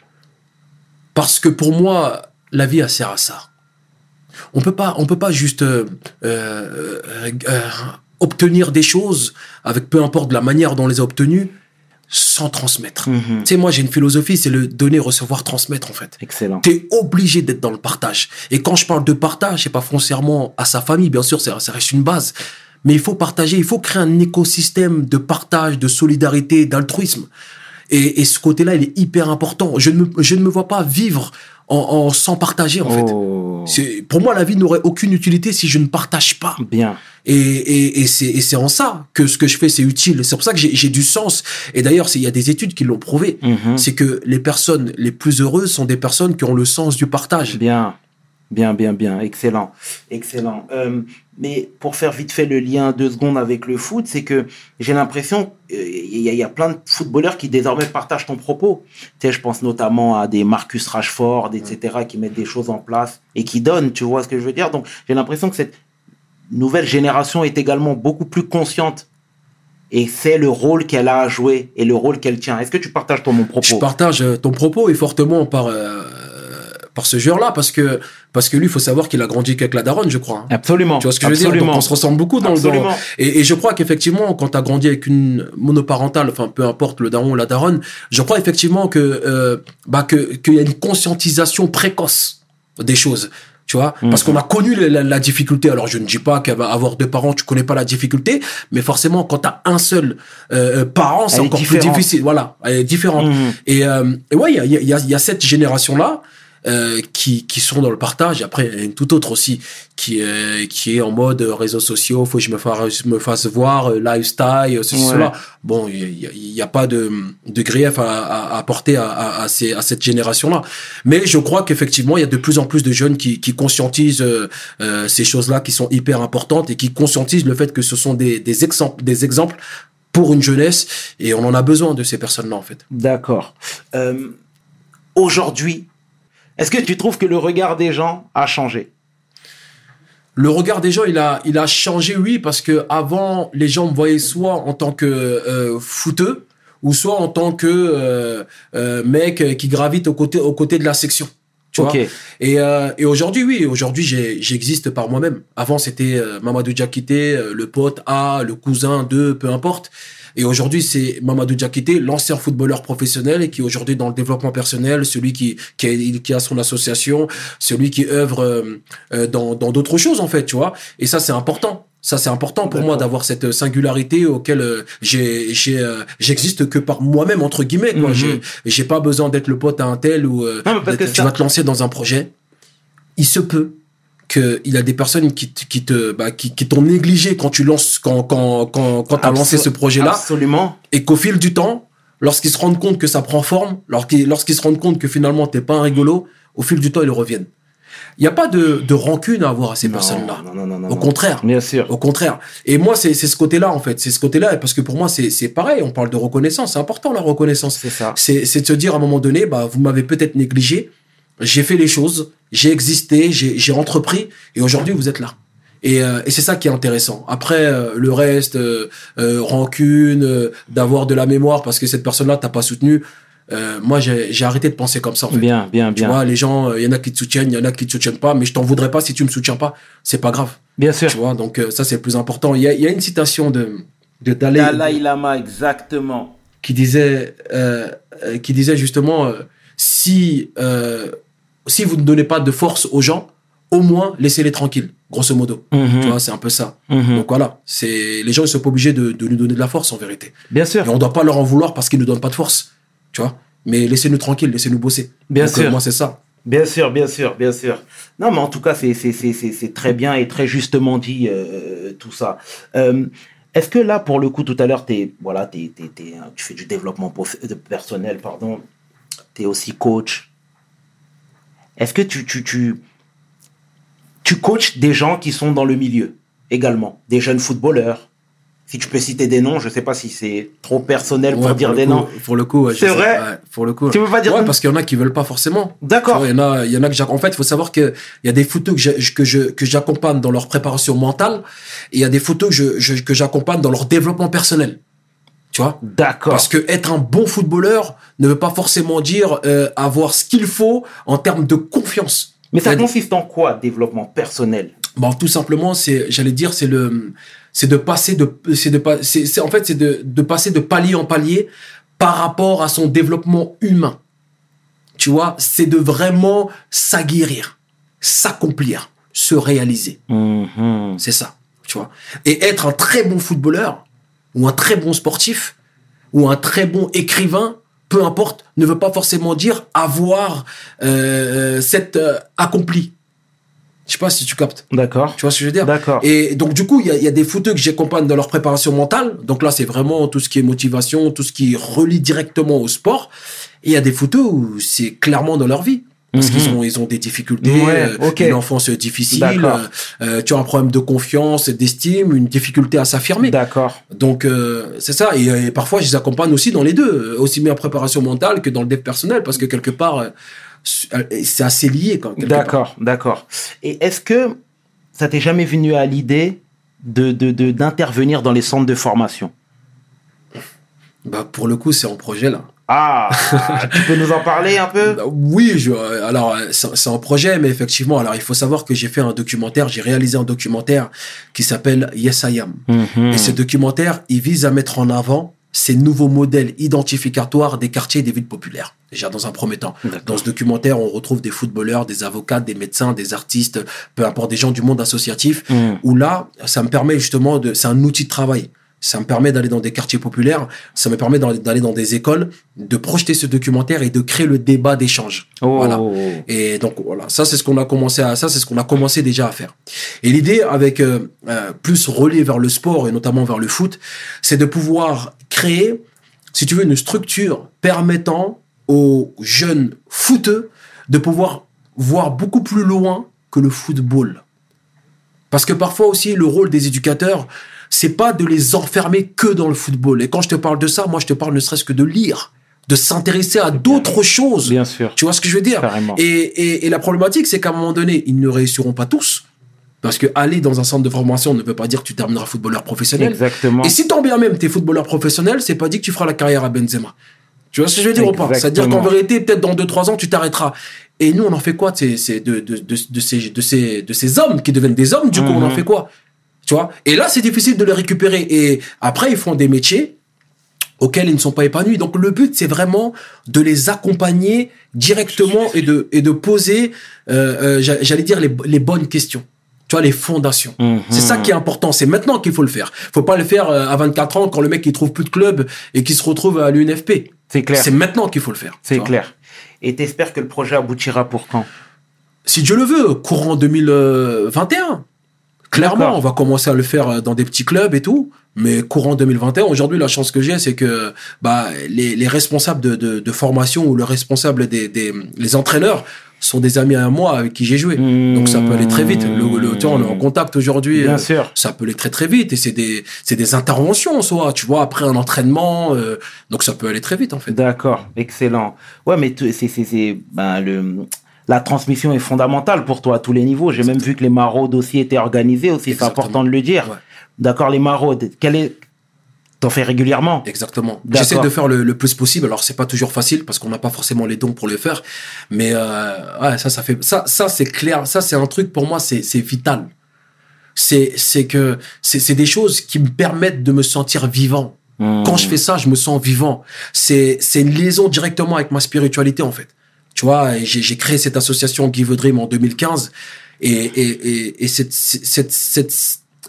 Parce que pour moi, la vie elle sert à ça. On peut pas, on peut pas juste euh, euh, euh, obtenir des choses avec peu importe la manière dont on les a obtenues sans transmettre. Mhm. Tu sais, moi j'ai une philosophie, c'est le donner, recevoir, transmettre en fait. Excellent. T'es obligé d'être dans le partage. Et quand je parle de partage, c'est pas foncièrement à sa famille, bien sûr, ça, ça reste une base. Mais il faut partager, il faut créer un écosystème de partage, de solidarité, d'altruisme. Et, et ce côté-là, il est hyper important. Je ne me, je ne me vois pas vivre en, en sans partager, en fait. Oh, Pour moi, la vie n'aurait aucune utilité si je ne partage pas. bien. Et, et, et c'est et c'est en ça que ce que je fais, c'est utile. C'est pour ça que j'ai j'ai du sens. Et d'ailleurs, il y a des études qui l'ont prouvé. Mhm. C'est que les personnes les plus heureuses sont des personnes qui ont le sens du partage. Bien, bien, bien, bien. Excellent, excellent. Euh, mais pour faire vite fait le lien deux secondes avec le foot, c'est que j'ai l'impression euh, il y, a- il y a plein de footballeurs qui désormais partagent ton propos. Tu sais, je pense notamment à des Marcus Rashford, etc., qui mettent des choses en place et qui donnent. Tu vois ce que je veux dire? Donc, j'ai l'impression que cette nouvelle génération est également beaucoup plus consciente. Et c'est le rôle qu'elle a à jouer et le rôle qu'elle tient. Est-ce que tu partages ton mon propos? Je partage euh, ton propos et fortement par euh, par ce joueur-là parce que parce que lui, il faut savoir qu'il a grandi qu'avec la daronne, je crois. hein. Absolument. Tu vois ce que je veux dire? Absolument. Donc on se ressemble beaucoup dans le dans, Absolument. et, et je crois qu'effectivement, quand tu as grandi avec une monoparentale, enfin peu importe le daron ou la daronne, je crois effectivement que euh, bah que qu'il y a une conscientisation précoce des choses. Tu vois, parce Mhm. qu'on a connu la, la- la difficulté. Alors, je ne dis pas qu'avoir deux parents, tu connais pas la difficulté, mais forcément, quand tu as un seul euh, parent, c'est encore plus difficile. Voilà, elle est différente. Mhm. Et, euh, et ouais, il y a, y, a, il y a cette génération-là euh, qui, qui sont dans le partage. Après, il y a une toute autre aussi qui, euh, qui est en mode euh, réseaux sociaux, faut que je me fasse, me fasse voir, euh, lifestyle, ceci, Ouais. cela. Bon, il n'y a, a pas de, de grief à, à, à apporter à, à, à, ces, à cette génération-là. Mais je crois qu'effectivement, il y a de plus en plus de jeunes qui, qui conscientisent euh, euh, ces choses-là qui sont hyper importantes et qui conscientisent le fait que ce sont des, des, exemples, des exemples pour une jeunesse et on en a besoin de ces personnes-là en fait. D'accord. Euh, Aujourd'hui, est-ce que tu trouves que le regard des gens a changé? Le regard des gens, il a, il a changé, oui, parce que avant, les gens me voyaient soit en tant que euh, fouteux, ou soit en tant que euh, euh, mec qui gravite aux côtés, aux côtés de la section. Tu vois et, euh, et aujourd'hui, oui, aujourd'hui, j'existe par moi-même. Avant, c'était euh, Mamadou Diakité, euh, le pote A, le cousin de, peu importe. Et aujourd'hui, c'est Mamadou Diakité, l'ancien footballeur professionnel et qui est aujourd'hui dans le développement personnel, celui qui, qui, a, qui a son association, celui qui œuvre euh, euh, dans dans d'autres choses, en fait, tu vois. Et ça, c'est important. Ça, c'est important pour moi d'avoir cette singularité auquel euh, j'ai, j'ai, euh, j'existe que par moi-même, entre guillemets, quoi. Mhm. J'ai, j'ai pas besoin d'être le pote à un tel ou euh, Non, mais parce que tu ça- vas te lancer dans un projet. Il se peut que il y a des personnes qui qui te, bah, qui, qui t'ont négligé quand tu lances, quand, quand, quand, quand t'as lancé ce projet-là Absolument. et qu'au fil du temps, lorsqu'ils se rendent compte que ça prend forme, lorsqu'ils lorsqu'ils se rendent compte que finalement t'es pas un rigolo, au fil du temps ils reviennent. Il n'y a pas de, de rancune à avoir à ces personnes-là. Non, non, non, non, Au contraire. Bien sûr. Au contraire. Et moi, c'est ce côté-là, en fait. C'est ce côté-là. Parce que pour moi, c'est pareil. On parle de reconnaissance. C'est important, la reconnaissance. C'est ça. C'est c'est de se dire à un moment donné, bah, vous m'avez peut-être négligé. J'ai fait les choses. J'ai existé. J'ai j'ai entrepris. Et aujourd'hui, vous êtes là. Et, euh, et c'est ça qui est intéressant. Après, euh, le reste, euh, euh, rancune, euh, d'avoir de la mémoire parce que cette personne-là t'a pas soutenu. euh, moi, j'ai j'ai arrêté de penser comme ça. En fait. Bien, bien, Tu bien. vois, les gens, il y en a qui te soutiennent, il y en a qui te soutiennent pas, mais je t'en voudrais pas si tu me soutiens pas. C'est pas grave. Bien sûr. Tu vois, donc euh, ça c'est le plus important. Il y a, il y a une citation de de Dalai, Dalai Lama, exactement. qui disait euh, euh, qui disait justement euh, si euh, si vous ne donnez pas de force aux gens, au moins laissez-les tranquilles, grosso modo. Mhm, Tu vois, c'est un peu ça. mhm. Donc voilà, c'est les gens ils sont pas obligés de, de nous donner de la force en vérité. Bien Et sûr. on doit pas leur en vouloir parce qu'ils nous donnent pas de force. Tu vois, mais laissez-nous tranquilles, laissez-nous bosser. Bien Donc, euh, sûr. moi c'est ça. Bien sûr, bien sûr, bien sûr. Non, mais en tout cas, c'est très bien et très justement dit euh, tout ça. Euh, Est-ce que là, pour le coup, tout à l'heure, t'es voilà, tu fais du développement personnel, pardon. Tu es aussi coach. Est-ce que tu tu tu tu coaches des gens qui sont dans le milieu également, des jeunes footballeurs? Si tu peux citer des noms, je sais pas si c'est trop personnel pour dire des coup- noms. Pour le coup, ouais, C'est sais- vrai? ouais, Pour le coup. Tu veux pas dire Ouais, parce qu'il y en a qui veulent pas forcément. D'accord. Il y en a, il y en a que En fait, il faut savoir que il y a des photos que je que j'accompagne dans leur préparation mentale et il y a des photos que je, je- que j'accompagne dans leur développement personnel. Tu vois D'accord. Parce que être un bon footballeur ne veut pas forcément dire euh, avoir ce qu'il faut en termes de confiance. Mais ça consiste en quoi, développement personnel? Bon, tout simplement, c'est, j'allais dire, c'est le, c'est de passer de, c'est de pas, c'est, c'est- en fait, c'est de, de passer de palier en palier par rapport à son développement humain. Tu vois, c'est de vraiment s'aguerrir, s'accomplir, se réaliser. Mhm. C'est ça, tu vois. Et être un très bon footballeur, ou un très bon sportif, ou un très bon écrivain, peu importe, ne veut pas forcément dire avoir euh, cette euh, accompli. Je sais pas si tu captes. D'accord. Tu vois ce que je veux dire? D'accord. Et donc du coup, il y a, y a des footeux que j'accompagne dans leur préparation mentale. Donc là, c'est vraiment tout ce qui est motivation, tout ce qui relie directement au sport. Et il y a des footeux où c'est clairement dans leur vie. Parce Mhm. qu'ils ont, ils ont des difficultés, Ouais, euh, une enfance difficile, euh, euh, tu as un problème de confiance, d'estime, une difficulté à s'affirmer. D'accord. Donc euh, c'est ça. Et, et parfois, je les accompagne aussi dans les deux, aussi bien en préparation mentale que dans le dev personnel, parce que quelque part, euh, c'est assez lié. Quand. D'accord. D'accord. Et est-ce que ça t'est jamais venu à l'idée de, de, de- d'intervenir dans les centres de formation? Bah, pour le coup, c'est en projet là. Ah, tu peux nous en parler un peu? Oui, je, alors c'est un projet, mais effectivement, alors il faut savoir que j'ai fait un documentaire, j'ai réalisé un documentaire qui s'appelle Yes I Am. Mhm. Et ce documentaire, il vise à mettre en avant ces nouveaux modèles identificatoires des quartiers et des villes populaires. Déjà dans un premier temps. Dans ce documentaire, on retrouve des footballeurs, des avocats, des médecins, des artistes, peu importe, des gens du monde associatif. Mhm. Où là, ça me permet justement de, c'est un outil de travail. Ça me permet d'aller dans des quartiers populaires, ça me permet d'aller dans des écoles, de projeter ce documentaire et de créer le débat d'échange. Oh. Voilà. Et donc voilà, ça c'est ce qu'on a commencé à ça c'est ce qu'on a commencé déjà à faire. Et l'idée avec euh, euh, plus relié vers le sport et notamment vers le foot, c'est de pouvoir créer, si tu veux, une structure permettant aux jeunes footeux de pouvoir voir beaucoup plus loin que le football. Parce que parfois aussi le rôle des éducateurs, c'est pas de les enfermer que dans le football. Et quand je te parle de ça, moi je te parle ne serait-ce que de lire, de s'intéresser à d'autres choses. Bien sûr. Tu vois ce que je veux dire? Carrément. et, et, et la problématique, c'est qu'à un moment donné, ils ne réussiront pas tous. Parce que aller dans un centre de formation ne veut pas dire que tu termineras footballeur professionnel. Exactement. Et si tant bien même t'es footballeur professionnel, c'est pas dit que tu feras la carrière à Benzema. Tu vois ce que je veux dire ou pas? C'est-à-dire qu'en vérité, peut-être dans 2-3 ans, tu t'arrêteras. Et nous, on en fait quoi de ces, de, de, de, de ces, de, ces, de ces hommes qui deviennent des hommes Du coup, on en Mhm. fait quoi? Tu vois? Et là, c'est difficile de les récupérer. Et après, ils font des métiers auxquels ils ne sont pas épanouis. Donc, le but, c'est vraiment de les accompagner directement et de, et de poser, euh, euh, j'a- j'allais dire, les, les bonnes questions. Tu vois, les fondations. Mhm. C'est ça qui est important. C'est maintenant qu'il faut le faire. Faut pas le faire euh, à 24 ans quand le mec il trouve plus de club et qu'il se retrouve à l'UNFP. C'est clair. C'est maintenant qu'il faut le faire. C'est clair. Et t'espères que le projet aboutira pour quand? Si Dieu le veut, courant 2021. Clairement, on va commencer à le faire euh, dans des petits clubs et tout. Mais courant 2021, aujourd'hui, la chance que j'ai, c'est que bah, les, les responsables de, de, de formation ou le responsable des, des les entraîneurs sont des amis à moi avec qui j'ai joué. Donc ça peut aller très vite. Le, le, tu vois, on est en contact aujourd'hui. Bien euh, sûr. ça peut aller très très vite et c'est des c'est des interventions en soi tu vois après un entraînement euh, donc ça peut aller très vite en fait D'accord, excellent. Ouais, mais c'est c'est ben le la transmission est fondamentale pour toi à tous les niveaux. J'ai même vu que les maraudes aussi étaient organisées aussi. C'est important de le dire. Ouais. D'accord, les maraudes. Quel est T'en fais régulièrement. Exactement. J'essaie de faire le, le plus possible. Alors c'est pas toujours facile parce qu'on n'a pas forcément les dons pour le faire. Mais euh, ouais ça ça fait ça ça c'est clair. Ça c'est un truc pour moi c'est vital. C'est c'est que c'est des choses qui me permettent de me sentir vivant. Quand je fais ça, je me sens vivant. C'est c'est une liaison directement avec ma spiritualité en fait. Tu vois, j'ai créé cette association Give a Dream en 2015 et et et, et cette, cette cette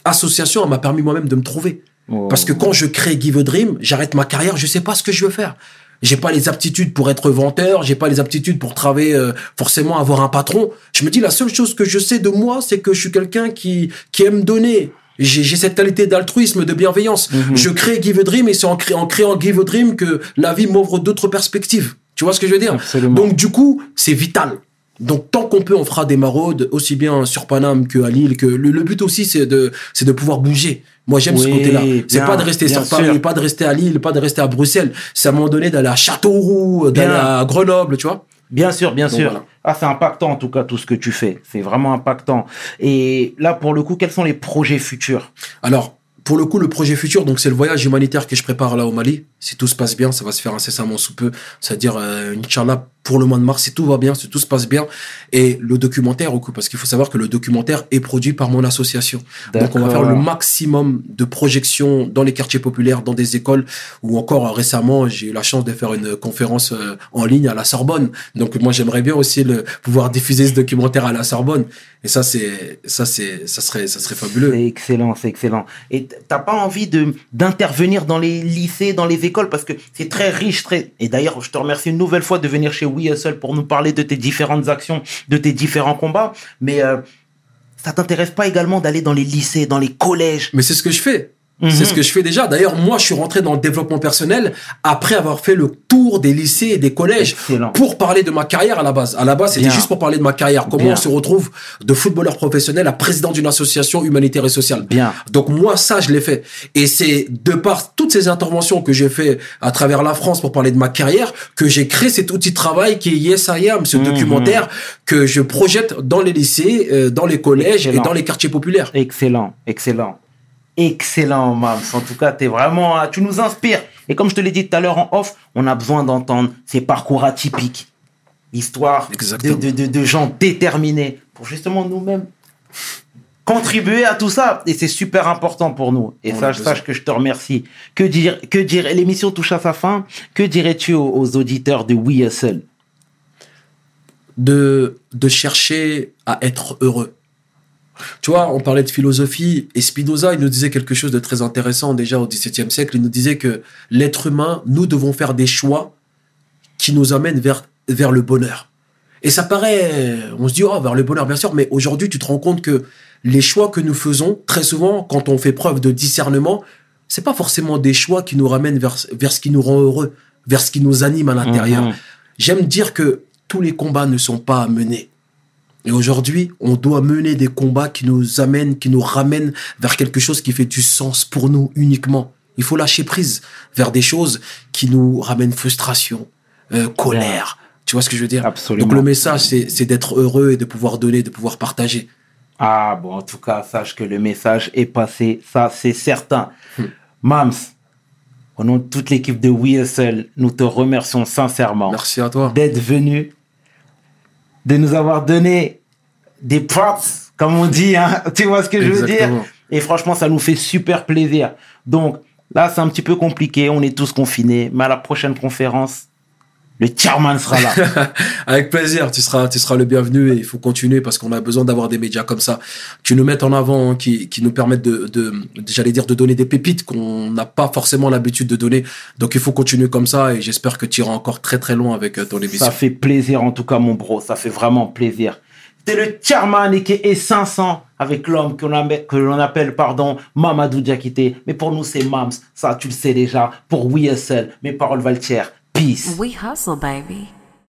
association elle m'a permis moi-même de me trouver. Oh. Parce que quand je crée Give a Dream, j'arrête ma carrière, je sais pas ce que je veux faire. J'ai pas les aptitudes pour être venteur, j'ai pas les aptitudes pour travailler euh, forcément avoir un patron. Je me dis la seule chose que je sais de moi, c'est que je suis quelqu'un qui qui aime donner. J'ai cette qualité d'altruisme, de bienveillance. Mhm. Je crée Give a Dream et c'est en, cré- en créant Give a Dream que la vie m'ouvre d'autres perspectives. Tu vois ce que je veux dire? Absolument. Donc du coup, c'est vital. Donc tant qu'on peut, on fera des maraudes aussi bien sur Paname que à Lille. Que le, le but aussi, c'est de c'est de pouvoir bouger. Moi, j'aime ce côté-là. C'est pas de rester sur Paris, sûr. pas de rester à Lille, pas de rester à Bruxelles. C'est à un moment donné d'aller à Châteauroux, d'aller à Grenoble, tu vois. Bien sûr, bien Donc, sûr. voilà. Ah, c'est impactant en tout cas tout ce que tu fais. C'est vraiment impactant. Et là, pour le coup, quels sont les projets futurs? Alors, pour le coup, le projet futur, donc c'est le voyage humanitaire que je prépare là au Mali. Si tout se passe bien, ça va se faire incessamment sous peu. C'est-à-dire, euh, Inch'Allah, pour le mois de mars, si tout va bien, si tout se passe bien. Et le documentaire, au coup, parce qu'il faut savoir que le documentaire est produit par mon association. Donc, on va faire le maximum de projections dans les quartiers populaires, dans des écoles, ou encore euh, récemment, j'ai eu la chance de faire une conférence euh, en ligne à la Sorbonne. Donc, moi, j'aimerais bien aussi le, pouvoir diffuser ce documentaire à la Sorbonne. Et ça, c'est, ça, c'est, ça serait, ça serait fabuleux. C'est excellent, c'est excellent. Et t'as pas envie de d'intervenir dans les lycées, dans les écoles, parce que c'est très riche, très. Et d'ailleurs, je te remercie une nouvelle fois de venir chez We Hustle pour nous parler de tes différentes actions, de tes différents combats. Mais euh, ça t'intéresse pas également d'aller dans les lycées, dans les collèges? Mais c'est ce que je fais. Mhm. C'est ce que je fais déjà. D'ailleurs, moi, je suis rentré dans le développement personnel après avoir fait le tour des lycées et des collèges Excellent. pour parler de ma carrière à la base. À la base, c'était juste pour parler de ma carrière. Comment Bien. on se retrouve de footballeur professionnel à président d'une association humanitaire et sociale. Bien. Donc moi, ça, je l'ai fait. Et c'est de par toutes ces interventions que j'ai fait à travers la France pour parler de ma carrière que j'ai créé cet outil de travail qui est Yes I Am, ce Mhm. documentaire que je projette dans les lycées, euh, dans les collèges Excellent. et dans les quartiers populaires. Excellent, excellent. Excellent, Mams. En tout cas, t'es vraiment, tu nous inspires. Et comme je te l'ai dit tout à l'heure en off, on a besoin d'entendre ces parcours atypiques. L'histoire de, de, de, de gens déterminés pour justement nous-mêmes contribuer à tout ça. Et c'est super important pour nous. Et On sache, que je te remercie. Que dire, que dire, l'émission touche à sa fin. Que dirais-tu aux, aux auditeurs de We Hustle? de, de chercher à être heureux. Tu vois, on parlait de philosophie et Spinoza, il nous disait quelque chose de très intéressant déjà au XVIIe siècle. Il nous disait que l'être humain, nous devons faire des choix qui nous amènent vers, vers le bonheur. Et ça paraît, on se dit, oh, vers le bonheur, bien sûr, mais aujourd'hui, tu te rends compte que les choix que nous faisons, très souvent, quand on fait preuve de discernement, c'est pas forcément des choix qui nous ramènent vers, vers ce qui nous rend heureux, vers ce qui nous anime à l'intérieur. Mhm. J'aime dire que tous les combats ne sont pas à mener. Et aujourd'hui, on doit mener des combats qui nous amènent, qui nous ramènent vers quelque chose qui fait du sens pour nous uniquement. Il faut lâcher prise vers des choses qui nous ramènent frustration, euh, colère. Tu vois ce que je veux dire? Absolument. Donc le message, c'est d'être heureux et de pouvoir donner, de pouvoir partager. Ah bon, en tout cas, sache que le message est passé, ça c'est certain. Hmm. Mams, au nom de toute l'équipe de We Hustle, nous te remercions sincèrement Merci à toi. d'être venu, de nous avoir donné des props, comme on dit, hein. tu vois ce que je veux dire? Et franchement, ça nous fait super plaisir. Donc là, c'est un petit peu compliqué, on est tous confinés, mais à la prochaine conférence, le chairman sera là. Avec plaisir, tu seras, tu seras le bienvenu et il faut continuer parce qu'on a besoin d'avoir des médias comme ça qui nous mettent en avant, qui, qui nous permettent de, de, j'allais dire, de donner des pépites qu'on n'a pas forcément l'habitude de donner. Donc il faut continuer comme ça et j'espère que tu iras encore très très loin avec euh, ton émission. Ça fait plaisir en tout cas, mon bro. Ça fait vraiment plaisir. C'était le chairman et qui est 500 avec l'homme que l'on appelle, pardon, Mamadou Diakité. Mais pour nous, c'est Mams. Ça, tu le sais déjà. Pour WSL, mes paroles valent. Peace. We hustle, baby.